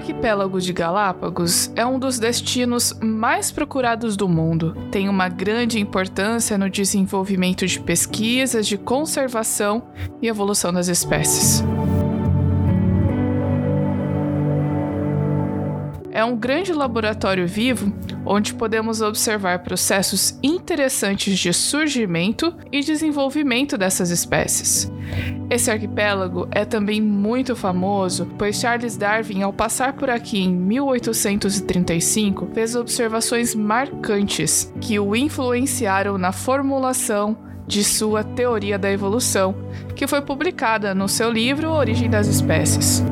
Arquipélago de Galápagos é um dos destinos mais procurados do mundo. Tem uma grande importância no desenvolvimento de pesquisas de conservação e evolução das espécies. É um grande laboratório vivo onde podemos observar processos interessantes de surgimento e desenvolvimento dessas espécies. Esse arquipélago é também muito famoso, pois Charles Darwin, ao passar por aqui em 1835, fez observações marcantes que o influenciaram na formulação de sua teoria da evolução, que foi publicada no seu livro Origem das Espécies.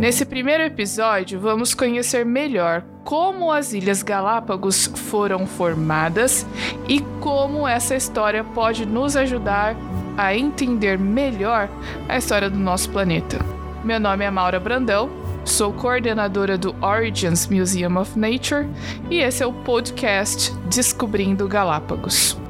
Nesse primeiro episódio, vamos conhecer melhor como as Ilhas Galápagos foram formadas e como essa história pode nos ajudar a entender melhor a história do nosso planeta. Meu nome é Maura Brandão, sou coordenadora do Origins Museum of Nature e esse é o podcast Descobrindo Galápagos.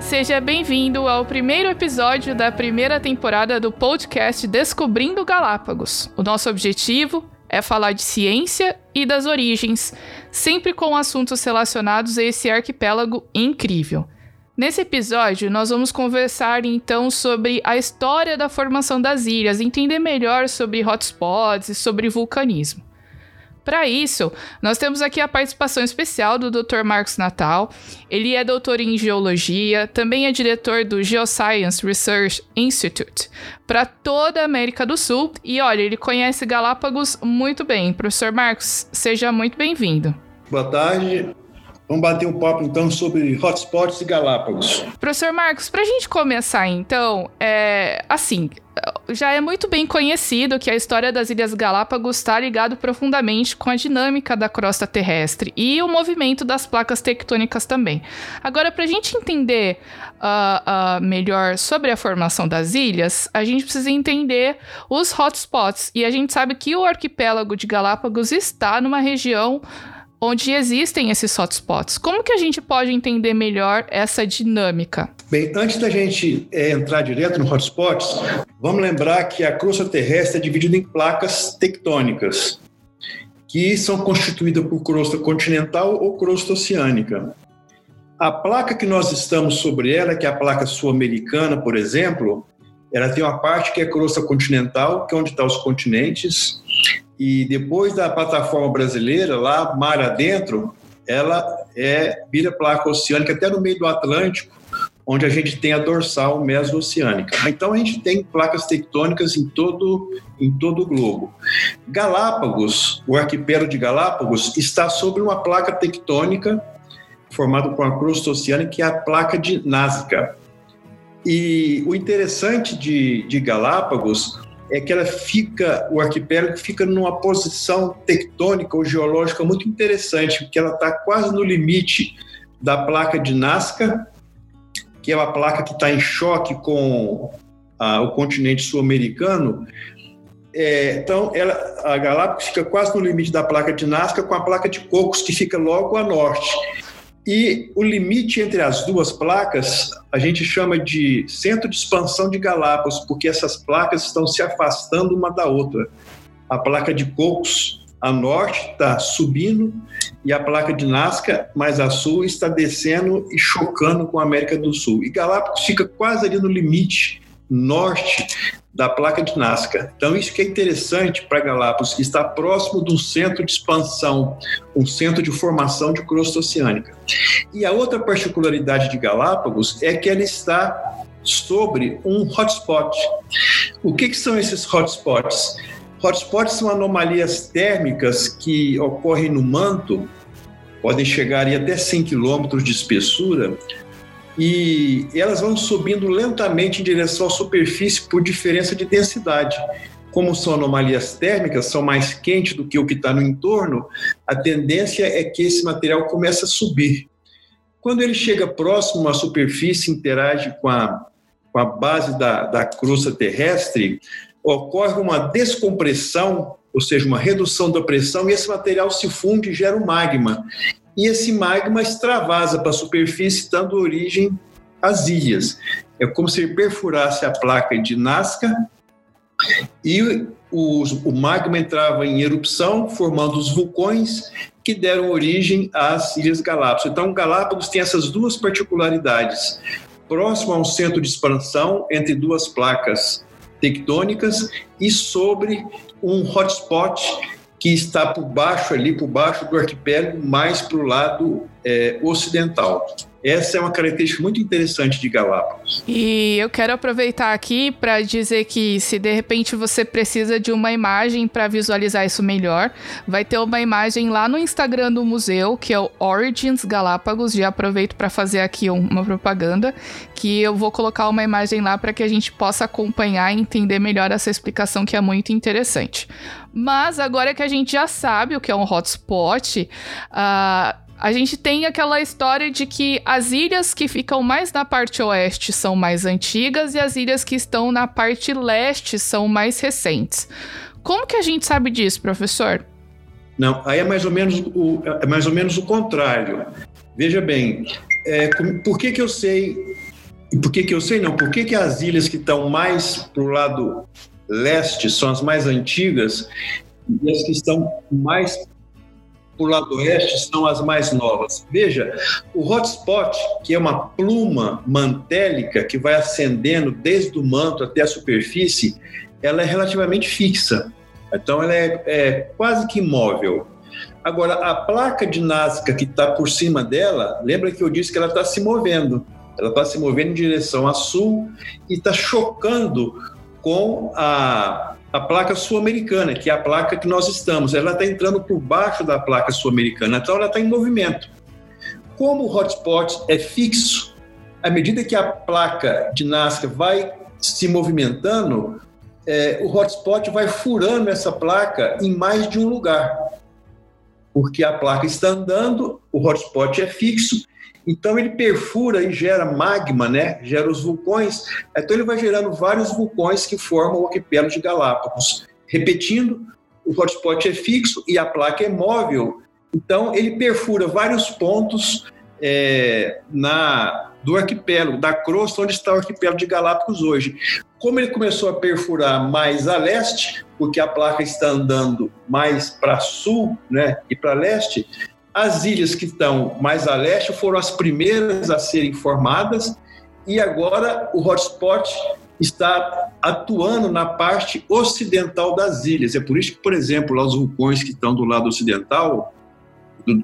Seja bem-vindo ao primeiro episódio da primeira temporada do podcast Descobrindo Galápagos. O nosso objetivo é falar de ciência e das origens, sempre com assuntos relacionados a esse arquipélago incrível. Nesse episódio, nós vamos conversar então sobre a história da formação das ilhas, entender melhor sobre hotspots e sobre vulcanismo. Para isso, nós temos aqui a participação especial do Dr. Marcos Natal. Ele é doutor em geologia, também é diretor do Geoscience Research Institute para toda a América do Sul. E olha, ele conhece Galápagos muito bem. Professor Marcos, seja muito bem-vindo. Boa tarde. Vamos bater um papo então sobre hotspots e Galápagos. Professor Marcos, para a gente começar então, é assim, já é muito bem conhecido que a história das Ilhas Galápagos está ligado profundamente com a dinâmica da crosta terrestre e o movimento das placas tectônicas também. Agora, para a gente entender uh, uh, melhor sobre a formação das ilhas, a gente precisa entender os hotspots e a gente sabe que o arquipélago de Galápagos está numa região onde existem esses hotspots. Como que a gente pode entender melhor essa dinâmica? Bem, antes da gente é, entrar direto no hotspots, vamos lembrar que a crosta terrestre é dividida em placas tectônicas, que são constituídas por crosta continental ou crosta oceânica. A placa que nós estamos sobre ela, que é a placa sul-americana, por exemplo, ela tem uma parte que é crosta continental, que é onde estão os continentes, e depois da plataforma brasileira, lá mar adentro, ela é vira placa oceânica até no meio do Atlântico, onde a gente tem a dorsal meso-oceânica. Então a gente tem placas tectônicas em todo em todo o globo. Galápagos, o arquipélago de Galápagos está sobre uma placa tectônica formada por uma crosta oceânica que é a placa de Nazca. E o interessante de, de Galápagos é que ela fica, o arquipélago fica numa posição tectônica ou geológica muito interessante, porque ela está quase no limite da placa de Nazca, que é uma placa que está em choque com a, o continente sul-americano. É, então, ela, a Galápagos fica quase no limite da placa de Nazca com a placa de Cocos, que fica logo a norte. E o limite entre as duas placas a gente chama de centro de expansão de Galápagos, porque essas placas estão se afastando uma da outra. A placa de Cocos, a norte, está subindo, e a placa de Nazca, mais a sul, está descendo e chocando com a América do Sul. E Galápagos fica quase ali no limite norte da placa de Nazca. Então, isso que é interessante para Galápagos, está próximo de um centro de expansão, um centro de formação de crosta oceânica. E a outra particularidade de Galápagos é que ela está sobre um hotspot. O que, que são esses hotspots? Hotspots são anomalias térmicas que ocorrem no manto, podem chegar até 100 quilômetros de espessura, e elas vão subindo lentamente em direção à superfície por diferença de densidade. Como são anomalias térmicas, são mais quentes do que o que está no entorno, a tendência é que esse material comece a subir. Quando ele chega próximo à superfície, interage com a, com a base da, da crosta terrestre, ocorre uma descompressão, ou seja, uma redução da pressão, e esse material se funde e gera o magma. E esse magma extravasa para a superfície, dando origem às ilhas. É como se perfurasse a placa de Nazca e o, o magma entrava em erupção, formando os vulcões que deram origem às Ilhas Galápagos. Então, Galápagos tem essas duas particularidades. Próximo a um centro de expansão entre duas placas tectônicas e sobre um hotspot que está por baixo ali, por baixo do arquipélago, mais para o lado é, ocidental. Essa é uma característica muito interessante de Galápagos. E eu quero aproveitar aqui para dizer que se de repente você precisa de uma imagem para visualizar isso melhor, vai ter uma imagem lá no Instagram do museu, que é o Origins Galápagos. Já aproveito para fazer aqui uma propaganda, que eu vou colocar uma imagem lá para que a gente possa acompanhar e entender melhor essa explicação que é muito interessante. Mas agora que a gente já sabe o que é um hotspot, uh, a gente tem aquela história de que as ilhas que ficam mais na parte oeste são mais antigas e as ilhas que estão na parte leste são mais recentes. Como que a gente sabe disso, professor? Não, aí é mais ou menos o, é mais ou menos o contrário. Veja bem, é, por que, que eu sei por que, que eu sei não? Por que, que as ilhas que estão mais para o lado leste são as mais antigas e as que estão mais por lado oeste são as mais novas. Veja, o hotspot, que é uma pluma mantélica que vai ascendendo desde o manto até a superfície, ela é relativamente fixa. Então, ela é, é quase que imóvel. Agora, a placa de Nazca que está por cima dela, lembra que eu disse que ela está se movendo. Ela está se movendo em direção a sul e está chocando com a, a placa sul-americana, que é a placa que nós estamos. Ela está entrando por baixo da placa sul-americana, então ela está em movimento. Como o hotspot é fixo, à medida que a placa de Nazca vai se movimentando, é, o hotspot vai furando essa placa em mais de um lugar. Porque a placa está andando, o hotspot é fixo então ele perfura e gera magma, né? Gera os vulcões. Então ele vai gerando vários vulcões que formam o arquipélago de Galápagos. Repetindo, o hotspot é fixo e a placa é móvel. Então ele perfura vários pontos é, na do arquipélago, da crosta onde está o arquipélago de Galápagos hoje. Como ele começou a perfurar mais a leste, porque a placa está andando mais para sul, né, e para leste, as ilhas que estão mais a leste foram as primeiras a serem formadas e agora o hotspot está atuando na parte ocidental das ilhas. É por isso que, por exemplo, lá os vulcões que estão do lado ocidental,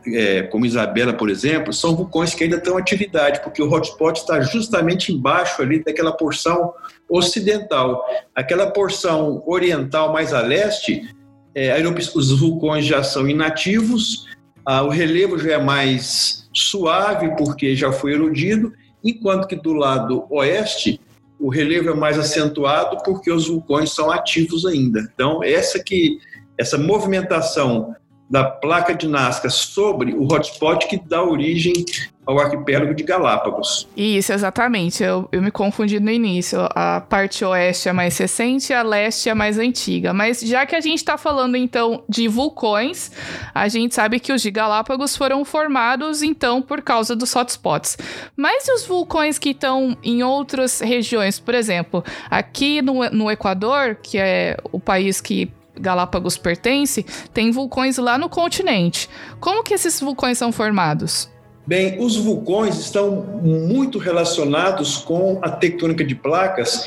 é, como Isabela, por exemplo, são vulcões que ainda estão em atividade, porque o hotspot está justamente embaixo ali daquela porção ocidental. Aquela porção oriental mais a leste, é, os vulcões já são inativos, ah, o relevo já é mais suave, porque já foi erodido, enquanto que do lado oeste, o relevo é mais acentuado, porque os vulcões são ativos ainda. Então, essa que essa movimentação da placa de Nazca sobre o hotspot que dá origem ao arquipélago de Galápagos. Isso, exatamente. Eu, eu me confundi no início. A parte oeste é mais recente, a leste é mais antiga. Mas já que a gente está falando então de vulcões, a gente sabe que os de Galápagos foram formados então por causa dos hotspots. Mas e os vulcões que estão em outras regiões? Por exemplo, aqui no, no Equador, que é o país que Galápagos pertence, tem vulcões lá no continente. Como que esses vulcões são formados? Bem, os vulcões estão muito relacionados com a tectônica de placas,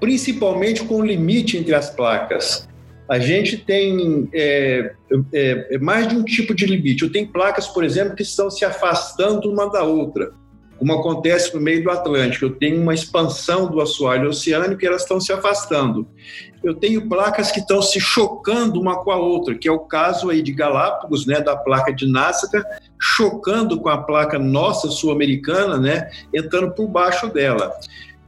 principalmente com o limite entre as placas. A gente tem é, é, é mais de um tipo de limite. Eu tenho placas, por exemplo, que estão se afastando uma da outra como acontece no meio do Atlântico. Eu tenho uma expansão do assoalho oceânico e elas estão se afastando. Eu tenho placas que estão se chocando uma com a outra, que é o caso aí de Galápagos, né, da placa de Nazca, chocando com a placa nossa sul-americana, né, entrando por baixo dela.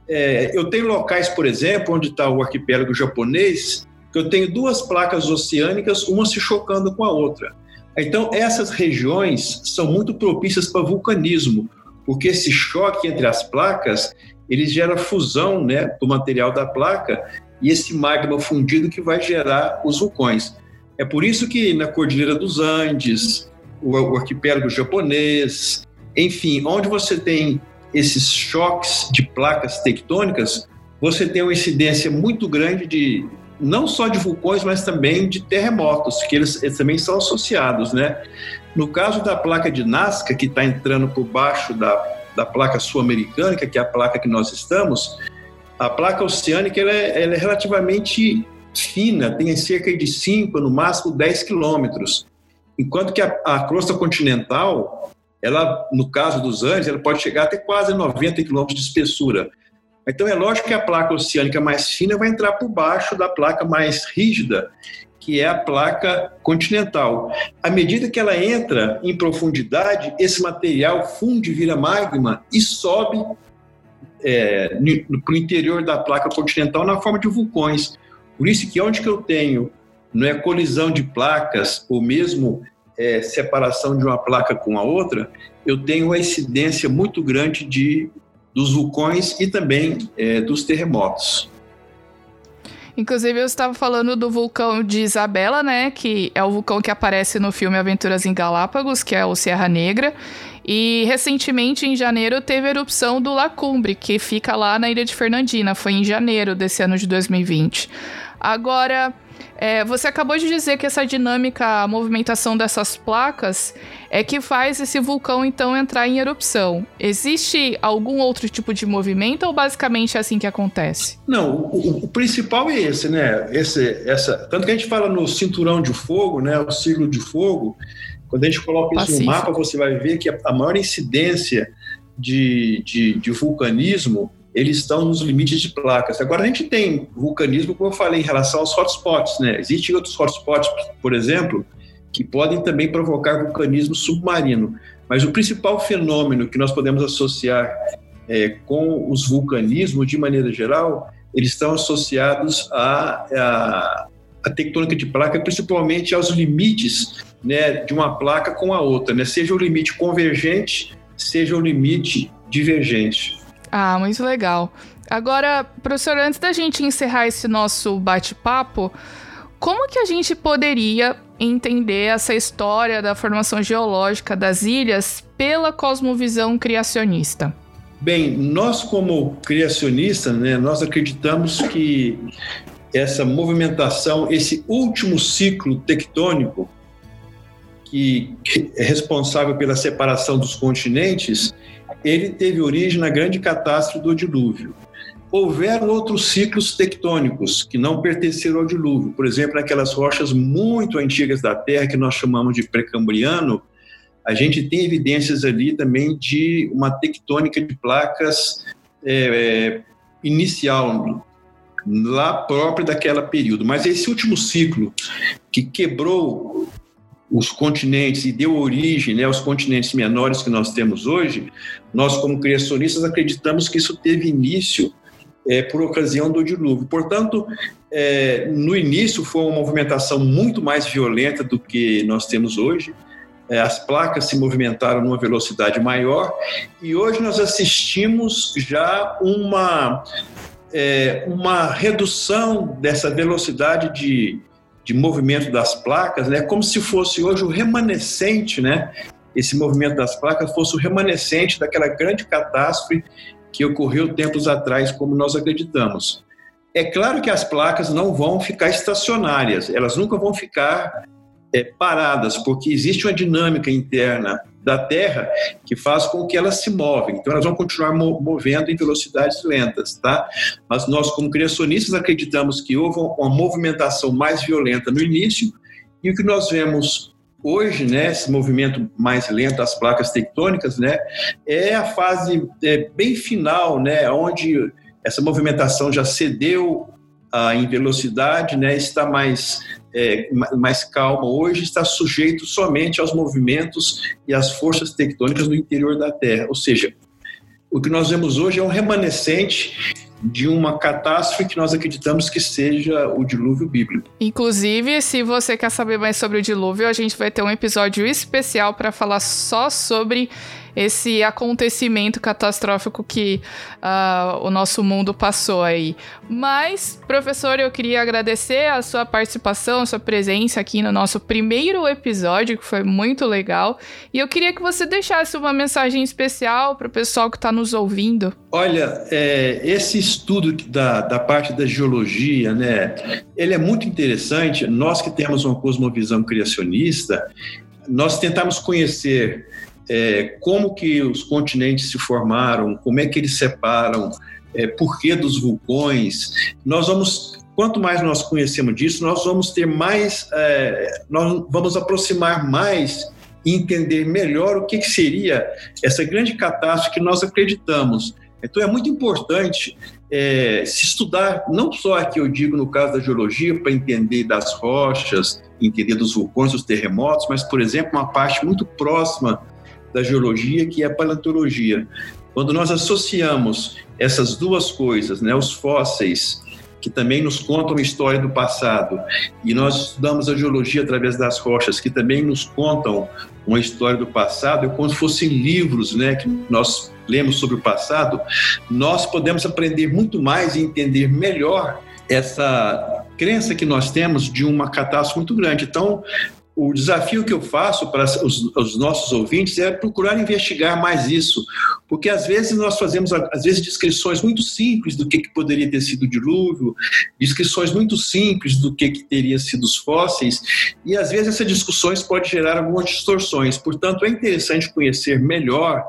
É, eu tenho locais, por exemplo, onde está o arquipélago japonês, que eu tenho duas placas oceânicas, uma se chocando com a outra. Então, essas regiões são muito propícias para vulcanismo, porque esse choque entre as placas ele gera fusão né, do material da placa e esse magma fundido que vai gerar os vulcões. É por isso que na Cordilheira dos Andes, o, arquipélago japonês, enfim, onde você tem esses choques de placas tectônicas, você tem uma incidência muito grande de não só de vulcões, mas também de terremotos, que eles, eles também são associados, né? No caso da placa de Nazca, que está entrando por baixo da, da placa sul-americana, que é a placa que nós estamos, a placa oceânica ela é, ela é relativamente fina, tem cerca de 5, no máximo 10 quilômetros, enquanto que a, a, crosta continental, ela, no caso dos Andes, ela pode chegar até quase 90 quilômetros de espessura. Então é lógico que a placa oceânica mais fina vai entrar por baixo da placa mais rígida, que é a placa continental. À medida que ela entra em profundidade, esse material funde, vira magma e sobe é, para o interior da placa continental na forma de vulcões. Por isso que onde que eu tenho não é colisão de placas ou mesmo é, separação de uma placa com a outra, eu tenho uma incidência muito grande de dos vulcões e também é, dos terremotos. Inclusive, eu estava falando do vulcão de Isabela, né? Que é o vulcão que aparece no filme Aventuras em Galápagos, que é o Serra Negra. E recentemente, em janeiro, teve a erupção do Lacumbre, que fica lá na ilha de Fernandina. Foi em janeiro desse ano de 2020. Agora, é, você acabou de dizer que essa dinâmica, a movimentação dessas placas é que faz esse vulcão então entrar em erupção. Existe algum outro tipo de movimento ou basicamente é assim que acontece? Não, o, o principal é esse, né? Esse, essa, tanto que a gente fala no cinturão de fogo, né? O ciclo de fogo. Quando a gente coloca Pacífico. isso no mapa, você vai ver que a, a maior incidência de, de, de vulcanismo eles estão nos limites de placas. Agora, a gente tem vulcanismo, como eu falei, em relação aos hotspots. Né? Existem outros hotspots, por exemplo, que podem também provocar vulcanismo submarino. Mas o principal fenômeno que nós podemos associar é, com os vulcanismos, de maneira geral, eles estão associados à, à, à tectônica de placa, principalmente aos limites né, de uma placa com a outra, né? seja o limite convergente, seja o limite divergente. Ah, muito legal. Agora, professor, antes da gente encerrar esse nosso bate-papo, como que a gente poderia entender essa história da formação geológica das ilhas pela cosmovisão criacionista? Bem, nós como criacionistas, né, nós acreditamos que essa movimentação, esse último ciclo tectônico que é responsável pela separação dos continentes, ele teve origem na grande catástrofe do dilúvio. Houveram outros ciclos tectônicos que não pertenceram ao dilúvio, por exemplo, aquelas rochas muito antigas da Terra que nós chamamos de pré-cambriano, a gente tem evidências ali também de uma tectônica de placas é, inicial, lá própria daquela período. Mas esse último ciclo que quebrou os continentes e deu origem né, aos continentes menores que nós temos hoje, nós, como criacionistas, acreditamos que isso teve início é, por ocasião do dilúvio. Portanto, é, no início foi uma movimentação muito mais violenta do que nós temos hoje. É, as placas se movimentaram numa velocidade maior e hoje nós assistimos já uma, é, uma redução dessa velocidade de, de movimento das placas, né, como se fosse hoje o remanescente, né, esse movimento das placas fosse o remanescente daquela grande catástrofe que ocorreu tempos atrás, como nós acreditamos. É claro que as placas não vão ficar estacionárias, elas nunca vão ficar é, paradas, porque existe uma dinâmica interna da Terra que faz com que elas se movem. Então, elas vão continuar movendo em velocidades lentas, tá? Mas nós, como criacionistas, acreditamos que houve uma movimentação mais violenta no início e o que nós vemos hoje, né, esse movimento mais lento das placas tectônicas, né, é a fase é, bem final, né, onde essa movimentação já cedeu ah, em velocidade, né, está mais é, mais calma hoje, está sujeito somente aos movimentos e às forças tectônicas no interior da Terra. Ou seja, o que nós vemos hoje é um remanescente de uma catástrofe que nós acreditamos que seja o dilúvio bíblico. Inclusive, se você quer saber mais sobre o dilúvio, a gente vai ter um episódio especial para falar só sobre esse acontecimento catastrófico que uh, o nosso mundo passou aí. Mas, professor, eu queria agradecer a sua participação, a sua presença aqui no nosso primeiro episódio, que foi muito legal. E eu queria que você deixasse uma mensagem especial para o pessoal que está nos ouvindo. Olha, é, esse estudo da, da parte da geologia, né, ele é muito interessante. Nós que temos uma cosmovisão criacionista, nós tentamos conhecer é, como que os continentes se formaram, como é que eles separam, é, porquê dos vulcões. Nós vamos, quanto mais nós conhecemos disso, nós vamos ter mais, é, nós vamos aproximar mais e entender melhor o que, que seria essa grande catástrofe que nós acreditamos. Então é muito importante é, se estudar, não só aqui eu digo no caso da geologia, para entender das rochas, entender dos vulcões, dos terremotos, mas, por exemplo, uma parte muito próxima da geologia, que é a paleontologia. Quando nós associamos essas duas coisas, né, os fósseis, que também nos contam a história do passado, e nós estudamos a geologia através das rochas, que também nos contam uma história do passado, é como se fossem livros né, que nós lemos sobre o passado, nós podemos aprender muito mais e entender melhor essa crença que nós temos de uma catástrofe muito grande. Então, o desafio que eu faço para os, os, nossos ouvintes é procurar investigar mais isso, porque às vezes nós fazemos às vezes descrições muito simples do que, que poderia ter sido o dilúvio, descrições muito simples do que, que teria sido os fósseis, e às vezes essas discussões podem gerar algumas distorções. Portanto, é interessante conhecer melhor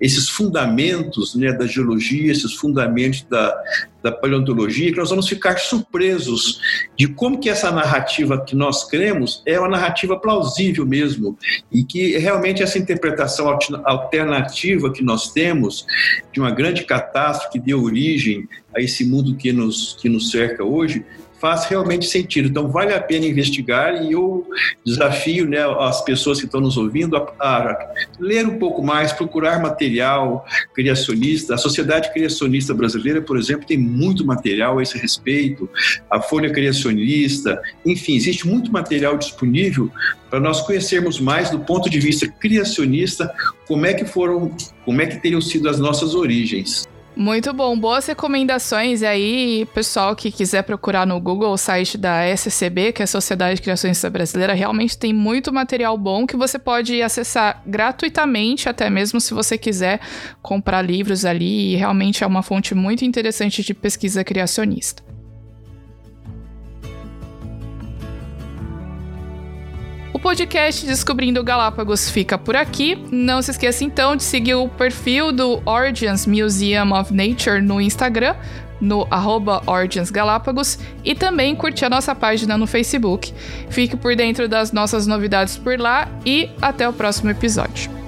esses fundamentos né, da geologia, esses fundamentos da, da paleontologia, que nós vamos ficar surpresos de como que essa narrativa que nós cremos é uma narrativa plausível mesmo, e que realmente essa interpretação alternativa que nós temos de uma grande catástrofe que deu origem a esse mundo que nos, que nos cerca hoje, faz realmente sentido. Então, vale a pena investigar e eu desafio né, as pessoas que estão nos ouvindo a, a, ler um pouco mais, procurar material criacionista. A Sociedade Criacionista Brasileira, por exemplo, tem muito material a esse respeito, a Folha Criacionista, enfim, existe muito material disponível para nós conhecermos mais do ponto de vista criacionista como é que foram, como é que teriam sido as nossas origens. Muito bom, boas recomendações. E aí, pessoal que quiser procurar no Google o site da SCB, que é a Sociedade Criacionista Brasileira, realmente tem muito material bom que você pode acessar gratuitamente, até mesmo se você quiser comprar livros ali. E realmente é uma fonte muito interessante de pesquisa criacionista. Podcast Descobrindo Galápagos fica por aqui. Não se esqueça então de seguir o perfil do Origins Museum of Nature no Instagram, no arroba Origins Galápagos, e também curtir a nossa página no Facebook. Fique por dentro das nossas novidades por lá e até o próximo episódio.